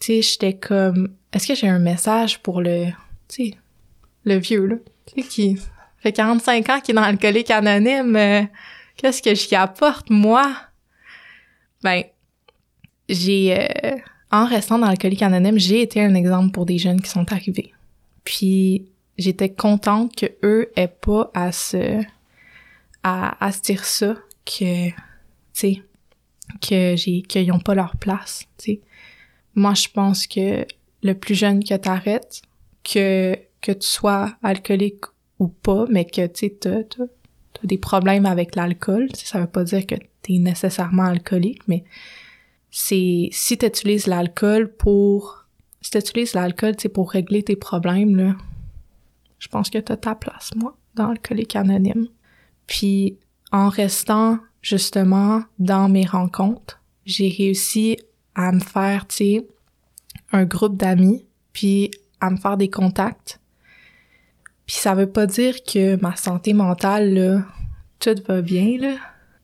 S3: Tu sais, j'étais comme est-ce que j'ai un message pour le tu sais le vieux là, tu sais qui fait 45 ans qui est dans l'alcoolique anonyme, qu'est-ce que j'y apporte moi? Ben j'ai en restant dans l'alcoolique anonyme, j'ai été un exemple pour des jeunes qui sont arrivés. Puis j'étais contente que eux aient pas à se à, à se dire ça que tu sais que j'ai qu'ils ont pas leur place tu sais moi je pense que le plus jeune que t'arrêtes que que tu sois alcoolique ou pas mais que tu sais t'as, des problèmes avec l'alcool ça veut pas dire que t'es nécessairement alcoolique mais c'est si tu utilises l'alcool pour si tu utilises l'alcool tu sais pour régler tes problèmes là je pense que t'as ta place, moi, dans le colique anonyme. Puis, en restant, justement, dans mes rencontres, j'ai réussi à me faire, tu sais, un groupe d'amis, puis à me faire des contacts. Puis ça veut pas dire que ma santé mentale, là, tout va bien, là.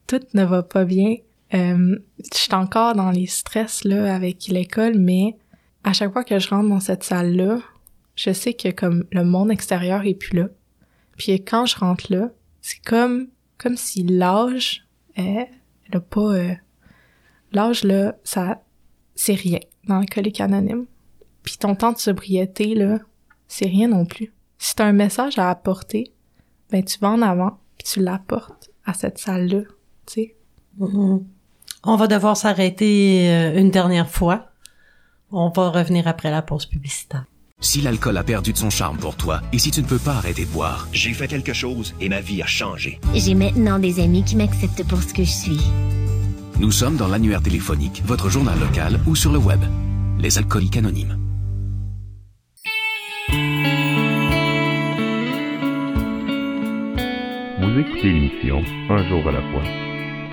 S3: Tout ne va pas bien. Euh, je suis encore dans les stress, là, avec l'école, mais à chaque fois que je rentre dans cette salle-là, je sais que comme le monde extérieur est plus là. Puis quand je rentre là, c'est comme comme si l'âge elle, elle a pas euh, l'âge là, ça c'est rien dans le colique anonyme. Puis ton temps de sobriété là, c'est rien non plus. Si t'as un message à apporter, ben tu vas en avant puis tu l'apportes à cette salle là, tu sais.
S2: Mm-hmm. On va devoir s'arrêter euh, une dernière fois. On va revenir après la pause publicitaire.
S7: Si l'alcool a perdu de son charme pour toi et si tu ne peux pas arrêter de boire.
S8: J'ai fait quelque chose et ma vie a changé.
S9: J'ai maintenant des amis qui m'acceptent pour ce que je suis.
S7: Nous sommes dans l'annuaire téléphonique, votre journal local ou sur le web. Les alcooliques anonymes.
S1: Vous écoutez l'émission Un jour à la fois,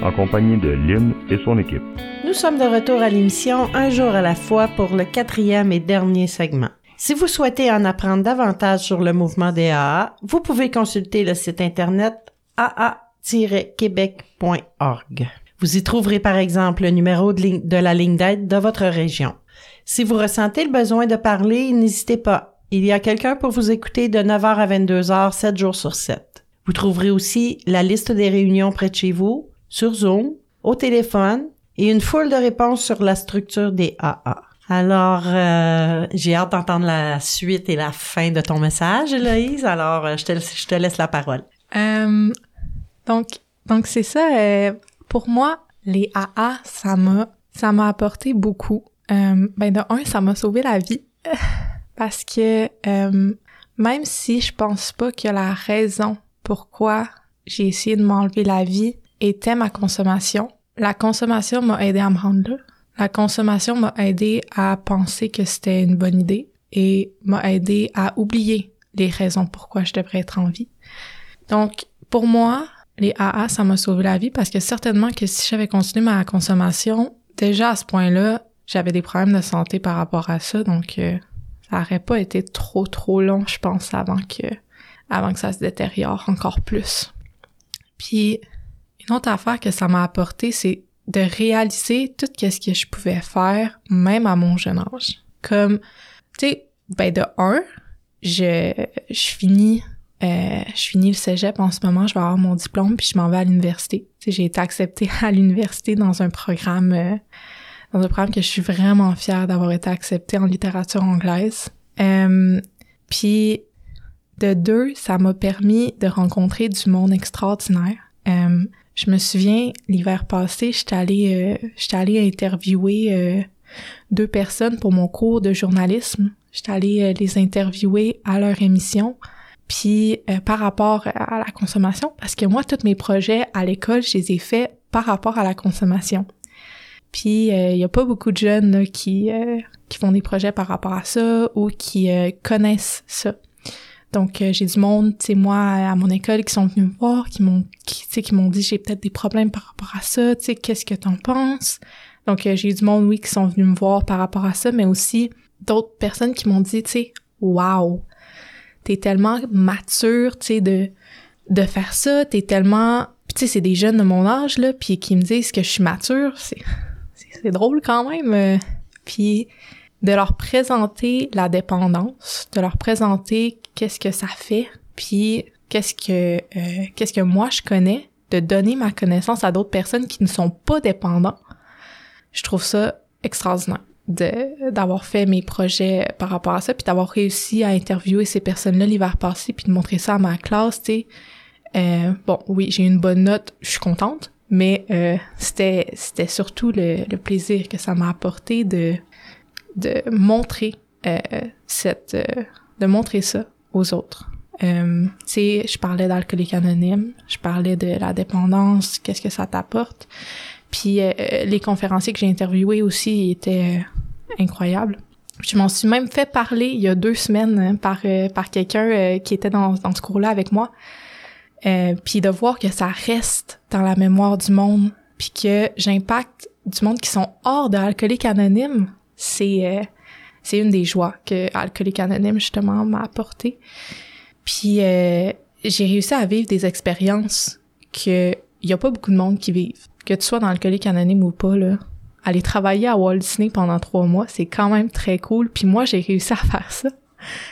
S1: en compagnie de Lynn et son équipe.
S2: Nous sommes de retour à l'émission Un jour à la fois pour le quatrième et dernier segment. Si vous souhaitez en apprendre davantage sur le mouvement des AA, vous pouvez consulter le site internet aa-québec.org. Vous y trouverez par exemple le numéro de, de la ligne d'aide de votre région. Si vous ressentez le besoin de parler, n'hésitez pas. Il y a quelqu'un pour vous écouter de 9h à 22h, 7 jours sur 7. Vous trouverez aussi la liste des réunions près de chez vous, sur Zoom, au téléphone et une foule de réponses sur la structure des AA. Alors, euh, j'ai hâte d'entendre la suite et la fin de ton message, Héloïse. Alors, euh, je te, laisse la parole.
S3: Euh, donc, donc c'est ça. Euh, pour moi, les AA, ça m'a, ça m'a apporté beaucoup. Euh, ben de un, ça m'a sauvé la vie parce que même si je pense pas que la raison pourquoi j'ai essayé de m'enlever la vie était ma consommation, la consommation m'a aidé à me rendre là. La consommation m'a aidé à penser que c'était une bonne idée et m'a aidé à oublier les raisons pourquoi je devrais être en vie. Donc, pour moi, les AA, ça m'a sauvé la vie parce que certainement que si j'avais continué ma consommation, déjà à ce point-là, j'avais des problèmes de santé par rapport à ça, donc euh, ça aurait pas été trop trop long, je pense, avant que avant que ça se détériore encore plus. Puis une autre affaire que ça m'a apporté, c'est de réaliser tout ce que je pouvais faire, même à mon jeune âge. Comme, tu sais, ben de un, je, je finis euh, je finis le cégep en ce moment, je vais avoir mon diplôme, puis je m'en vais à l'université. J'ai été acceptée à l'université dans un programme euh, dans un programme que je suis vraiment fière d'avoir été acceptée en littérature anglaise. Euh, puis de deux, ça m'a permis de rencontrer du monde extraordinaire. Je me souviens, l'hiver passé, j'étais allée, euh, allée interviewer euh, deux personnes pour mon cours de journalisme. J'étais allée euh, les interviewer à leur émission. Puis euh, par rapport à la consommation, parce que moi, tous mes projets à l'école, je les ai faits par rapport à la consommation. Puis il euh, y a pas beaucoup de jeunes là, qui euh, qui font des projets par rapport à ça ou qui euh, connaissent ça. Donc j'ai du monde, tu sais moi à mon école qui sont venus me voir, qui m'ont qui tu sais qui m'ont dit j'ai peut-être des problèmes par rapport à ça, tu sais qu'est-ce que t'en penses? Donc j'ai eu du monde oui qui sont venus me voir par rapport à ça, mais aussi d'autres personnes qui m'ont dit tu sais waouh, t'es tellement mature, tu sais de de faire ça, t'es tellement tu sais c'est des jeunes de mon âge là, puis qui me disent que je suis mature, c'est c'est drôle quand même. euh, Puis de leur présenter la dépendance, de leur présenter qu'est-ce que ça fait, puis qu'est-ce que euh, qu'est-ce que moi je connais, de donner ma connaissance à d'autres personnes qui ne sont pas dépendants. Je trouve ça extraordinaire de d'avoir fait mes projets par rapport à ça puis d'avoir réussi à interviewer ces personnes-là l'hiver passé puis de montrer ça à ma classe, tu sais. Euh, bon, oui, j'ai une bonne note, je suis contente, mais euh, c'était c'était surtout le, le plaisir que ça m'a apporté de de montrer euh, cette euh, de montrer ça aux autres. Euh, tu je parlais d'alcoolique anonyme, je parlais de la dépendance, qu'est-ce que ça t'apporte. Puis euh, les conférenciers que j'ai interviewés aussi étaient euh, incroyables. Je m'en suis même fait parler il y a deux semaines hein, par euh, par quelqu'un qui était dans, dans ce cours-là avec moi. Puis de voir que ça reste dans la mémoire du monde, puis que j'impacte du monde qui sont hors de Alcoolique Anonyme, c'est euh, c'est une des joies que Alcoolique Anonyme justement m'a apporté. Puis euh, j'ai réussi à vivre des expériences que y a pas beaucoup de monde qui vivent. Que tu sois dans Alcoolique Anonyme ou pas là, aller travailler à Walt Disney pendant trois mois, c'est quand même très cool. Puis moi j'ai réussi à faire ça.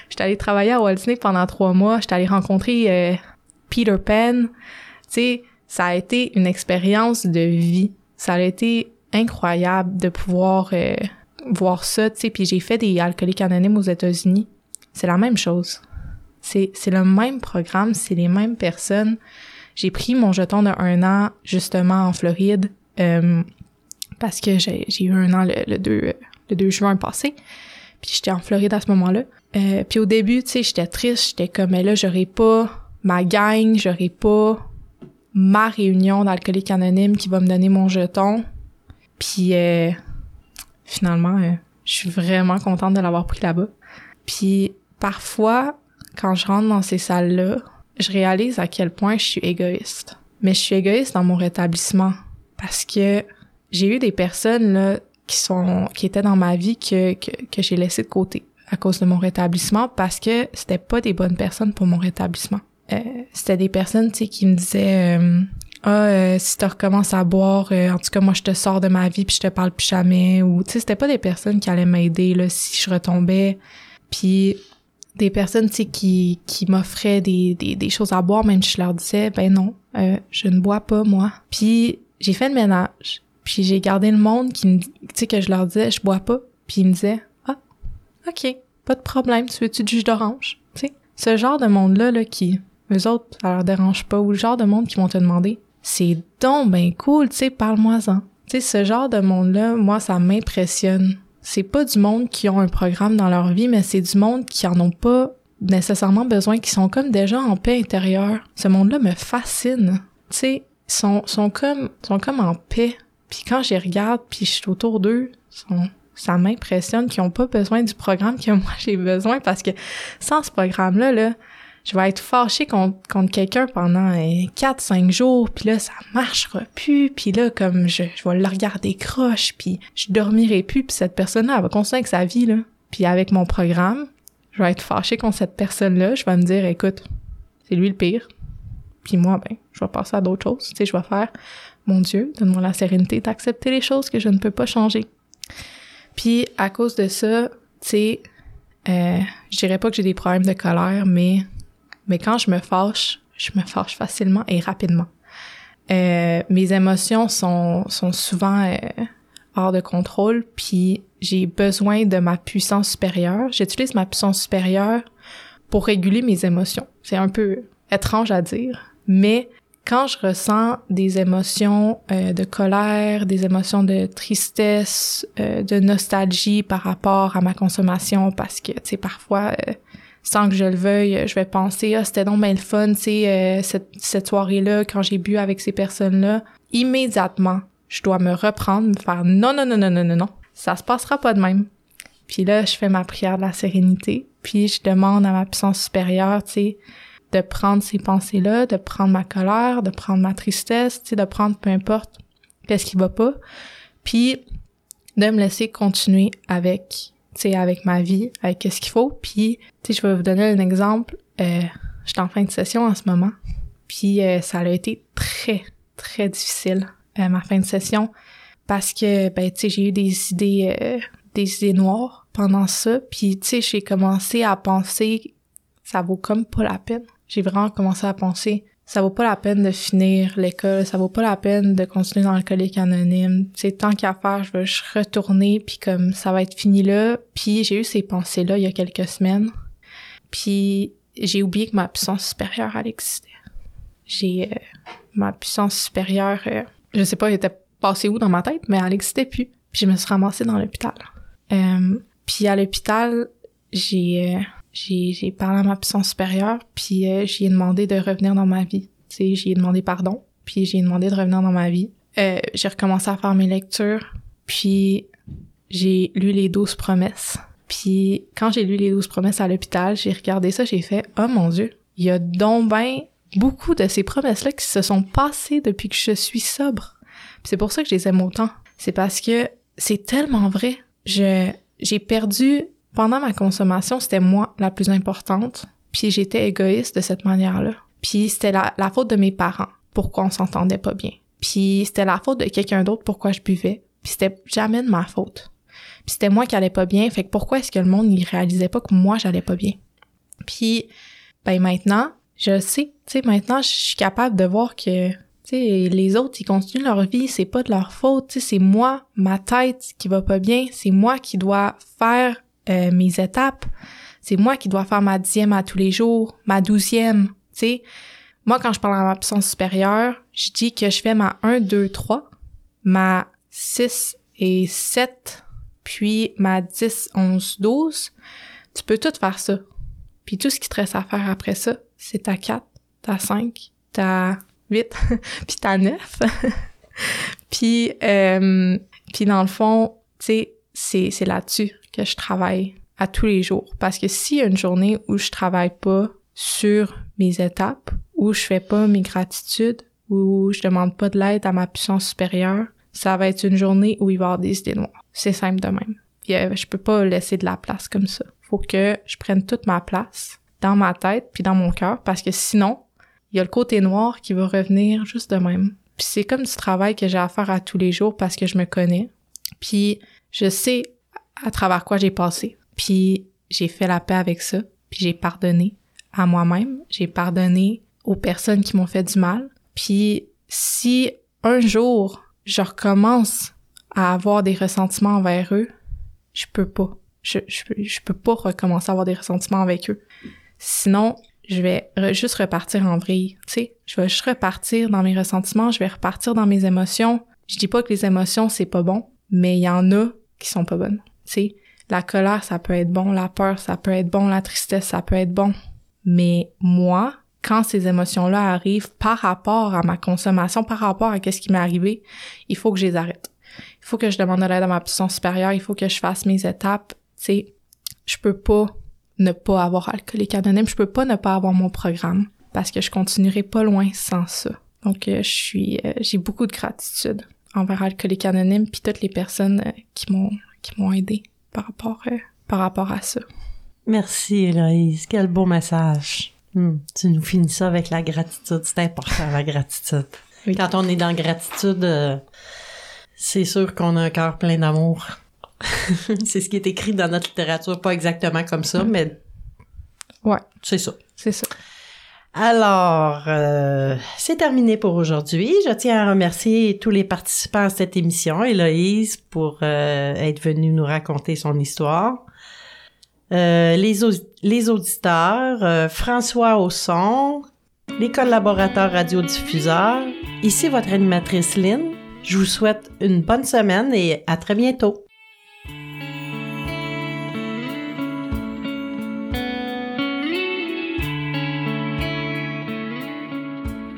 S3: J'étais allée travailler à Walt Disney pendant trois mois. J'étais allée rencontrer euh, Peter Pan. Tu sais, ça a été une expérience de vie. Ça a été incroyable de pouvoir voir ça, tu sais. Puis j'ai fait des alcooliques anonymes aux États-Unis. C'est la même chose. C'est le même programme, c'est les mêmes personnes. J'ai pris mon jeton de un an justement en Floride euh, parce que j'ai eu un an le, le 2 le 2 juin passé. Puis j'étais en Floride à ce moment-là. Euh, puis au début, tu sais, j'étais triste, j'étais comme mais là j'aurais pas ma gang, j'aurais pas ma réunion d'alcoolique anonyme qui va me donner mon jeton. Puis euh, finalement, euh, je suis vraiment contente de l'avoir pris là-bas. Puis parfois, quand je rentre dans ces salles-là, je réalise à quel point je suis égoïste. Mais je suis égoïste dans mon rétablissement parce que j'ai eu des personnes là qui sont qui étaient dans ma vie que que, que j'ai laissé de côté à cause de mon rétablissement parce que c'était pas des bonnes personnes pour mon rétablissement. Euh, c'était des personnes tu sais qui me disaient euh, ah euh, si tu recommences à boire euh, en tout cas moi je te sors de ma vie puis je te parle plus jamais ou tu sais c'était pas des personnes qui allaient m'aider là si je retombais. Puis des personnes tu sais qui qui m'offraient des, des des choses à boire même si je leur disais ben non euh, je ne bois pas moi. Puis j'ai fait le ménage. Puis j'ai gardé le monde qui me tu sais que je leur disais je bois pas. Puis ils me disaient ah ok pas de problème tu veux-tu du jus d'orange tu sais ce genre de monde là là qui eux autres, ça leur dérange pas. Ou le genre de monde qui vont te demander, c'est donc ben cool, tu sais, parle-moi-en. Tu sais, ce genre de monde-là, moi, ça m'impressionne. C'est pas du monde qui ont un programme dans leur vie, mais c'est du monde qui en ont pas nécessairement besoin, qui sont comme déjà en paix intérieure. Ce monde-là me fascine. Tu sais, sont, sont comme, sont comme en paix. Puis quand j'y regarde, puis je suis autour d'eux, ça m'impressionne qu'ils ont pas besoin du programme que moi j'ai besoin parce que sans ce programme-là, là, je vais être fâchée contre, contre quelqu'un pendant 4-5 jours, puis là, ça marchera plus, puis là, comme je, je vais le regarder croche, puis je dormirai plus, puis cette personne-là, elle va continuer avec sa vie, là. Puis avec mon programme, je vais être fâchée contre cette personne-là, je vais me dire, écoute, c'est lui le pire. Puis moi, ben, je vais passer à d'autres choses. Tu sais, je vais faire, mon Dieu, donne-moi la sérénité d'accepter les choses que je ne peux pas changer. Puis à cause de ça, tu sais, euh, je dirais pas que j'ai des problèmes de colère, mais Mais quand je me fâche, je me fâche facilement et rapidement. Euh, mes émotions sont, sont souvent euh, hors de contrôle, puis j'ai besoin de ma puissance supérieure. J'utilise ma puissance supérieure pour réguler mes émotions. C'est un peu étrange à dire, mais quand je ressens des émotions euh, de colère, des émotions de tristesse, euh, de nostalgie par rapport à ma consommation, parce que, tu sais, parfois, euh, sans que je le veuille, je vais penser, ah, c'était donc bien le fun, tu sais, cette, cette soirée-là, quand j'ai bu avec ces personnes-là. Immédiatement, je dois me reprendre, me faire non, non, non, non, non, non, non. Ça se passera pas de même. Puis là, je fais ma prière de la sérénité, puis je demande à ma puissance supérieure, tu sais, de prendre ces pensées-là, de prendre ma colère, de prendre ma tristesse, tu sais, de prendre peu importe qu'est-ce qui va pas, puis de me laisser continuer avec, avec ma vie, avec qu'est-ce qu'il faut. Puis, tu je vais vous donner un exemple. Euh, en fin de session en ce moment, puis euh, ça a été très, très difficile, euh, ma fin de session, parce que, ben, tu sais, j'ai eu des idées, euh, des idées noires pendant ça, puis, tu sais, j'ai commencé à penser ça vaut comme pas la peine j'ai vraiment commencé à penser ça vaut pas la peine de finir l'école, ça vaut pas la peine de continuer dans collège anonyme. C'est tant qu'à faire, je veux retourner puis comme ça va être fini là. Puis j'ai eu ces pensées là il y a quelques semaines. Puis j'ai oublié que ma puissance supérieure elle existait. J'ai euh, ma puissance supérieure, euh, je sais pas, elle était passée où dans ma tête, mais elle existait plus. Puis je me suis ramassée dans l'hôpital. Euh, puis à l'hôpital, j'ai j'ai parlé à ma puissance supérieure, puis euh, j'ai demandé de revenir dans ma vie. Tu sais, j'ai demandé pardon, puis j'ai demandé de revenir dans ma vie. Euh, j'ai recommencé à faire mes lectures, puis j'ai lu les douze promesses. Puis quand j'ai lu les douze promesses à l'hôpital, j'ai regardé ça, j'ai fait « Oh mon Dieu, il y a donc ben beaucoup de ces promesses-là qui se sont passées depuis que je suis sobre. » c'est pour ça que je les aime autant. C'est parce que c'est tellement vrai. Je j'ai perdu pendant ma consommation, c'était moi la plus importante, puis j'étais égoïste de cette manière-là. Puis c'était la, faute de mes parents, pourquoi on s'entendait pas bien. Puis c'était la faute de quelqu'un d'autre, pourquoi je buvais. Puis c'était jamais de ma faute. Puis c'était moi qui allais pas bien, fait que pourquoi est-ce que le monde n'y réalisait pas que moi j'allais pas bien? Puis ben maintenant, je sais, tu sais maintenant je suis capable de voir que tu sais les autres ils continuent leur vie, c'est pas de leur faute, c'est moi, ma tête qui va pas bien, c'est moi qui dois faire euh, mes étapes. C'est moi qui dois faire ma dixième à tous les jours, ma douzième, tu sais. Moi, quand je parle à ma puissance supérieure, je dis que je fais ma 1, 2, 3, ma 6 et 7, puis ma 10, 11, 12. Tu peux tout faire ça. Puis tout ce qui te reste à faire après ça, c'est ta 4, ta 5, ta 8, puis ta 9. puis, euh, puis dans le fond, tu sais, c'est, c'est là-dessus que je travaille à tous les jours. Parce que s'il y a une journée où je travaille pas sur mes étapes, où je fais pas mes gratitudes, où je demande pas de l'aide à ma puissance supérieure, ça va être une journée où il va y avoir des idées noires. C'est simple de même. Je peux pas laisser de la place comme ça. Faut que je prenne toute ma place dans ma tête puis dans mon cœur parce que sinon, il y a le côté noir qui va revenir juste de même. Puis c'est comme du travail que j'ai à faire à tous les jours parce que je me connais. Puis je sais à travers quoi j'ai passé. Puis j'ai fait la paix avec ça, puis j'ai pardonné à moi-même, j'ai pardonné aux personnes qui m'ont fait du mal. Puis si un jour je recommence à avoir des ressentiments envers eux, je peux pas. Je, je, je peux pas recommencer à avoir des ressentiments avec eux. Sinon, je vais juste repartir en vrille, tu sais. Je vais juste repartir dans mes ressentiments, je vais repartir dans mes émotions. Je dis pas que les émotions, c'est pas bon, mais il y en a qui sont pas bonnes sais, la colère, ça peut être bon, la peur, ça peut être bon, la tristesse, ça peut être bon. Mais moi, quand ces émotions-là arrivent par rapport à ma consommation, par rapport à qu'est-ce qui m'est arrivé, il faut que je les arrête. Il faut que je demande de l'aide à ma puissance supérieure, il faut que je fasse mes étapes. Tu sais, je peux pas ne pas avoir alcoolique anonyme, je peux pas ne pas avoir mon programme parce que je continuerai pas loin sans ça. Donc, euh, je suis, euh, j'ai beaucoup de gratitude envers Alcoolique Anonyme puis toutes les personnes euh, qui m'ont qui m'ont aidé par rapport, euh, par rapport à ça.
S2: Merci Héloïse, quel beau message. Hmm. Tu nous finis ça avec la gratitude, c'est important la gratitude. Quand on est dans gratitude, euh, c'est sûr qu'on a un cœur plein d'amour. c'est ce qui est écrit dans notre littérature, pas exactement comme ça, mais
S3: ouais,
S2: c'est ça.
S3: C'est ça.
S2: Alors, euh, c'est terminé pour aujourd'hui. Je tiens à remercier tous les participants à cette émission, Héloïse, pour euh, être venue nous raconter son histoire. Euh, les, les auditeurs, euh, François Ausson, les collaborateurs radiodiffuseurs. Ici votre animatrice Lynn. Je vous souhaite une bonne semaine et à très bientôt.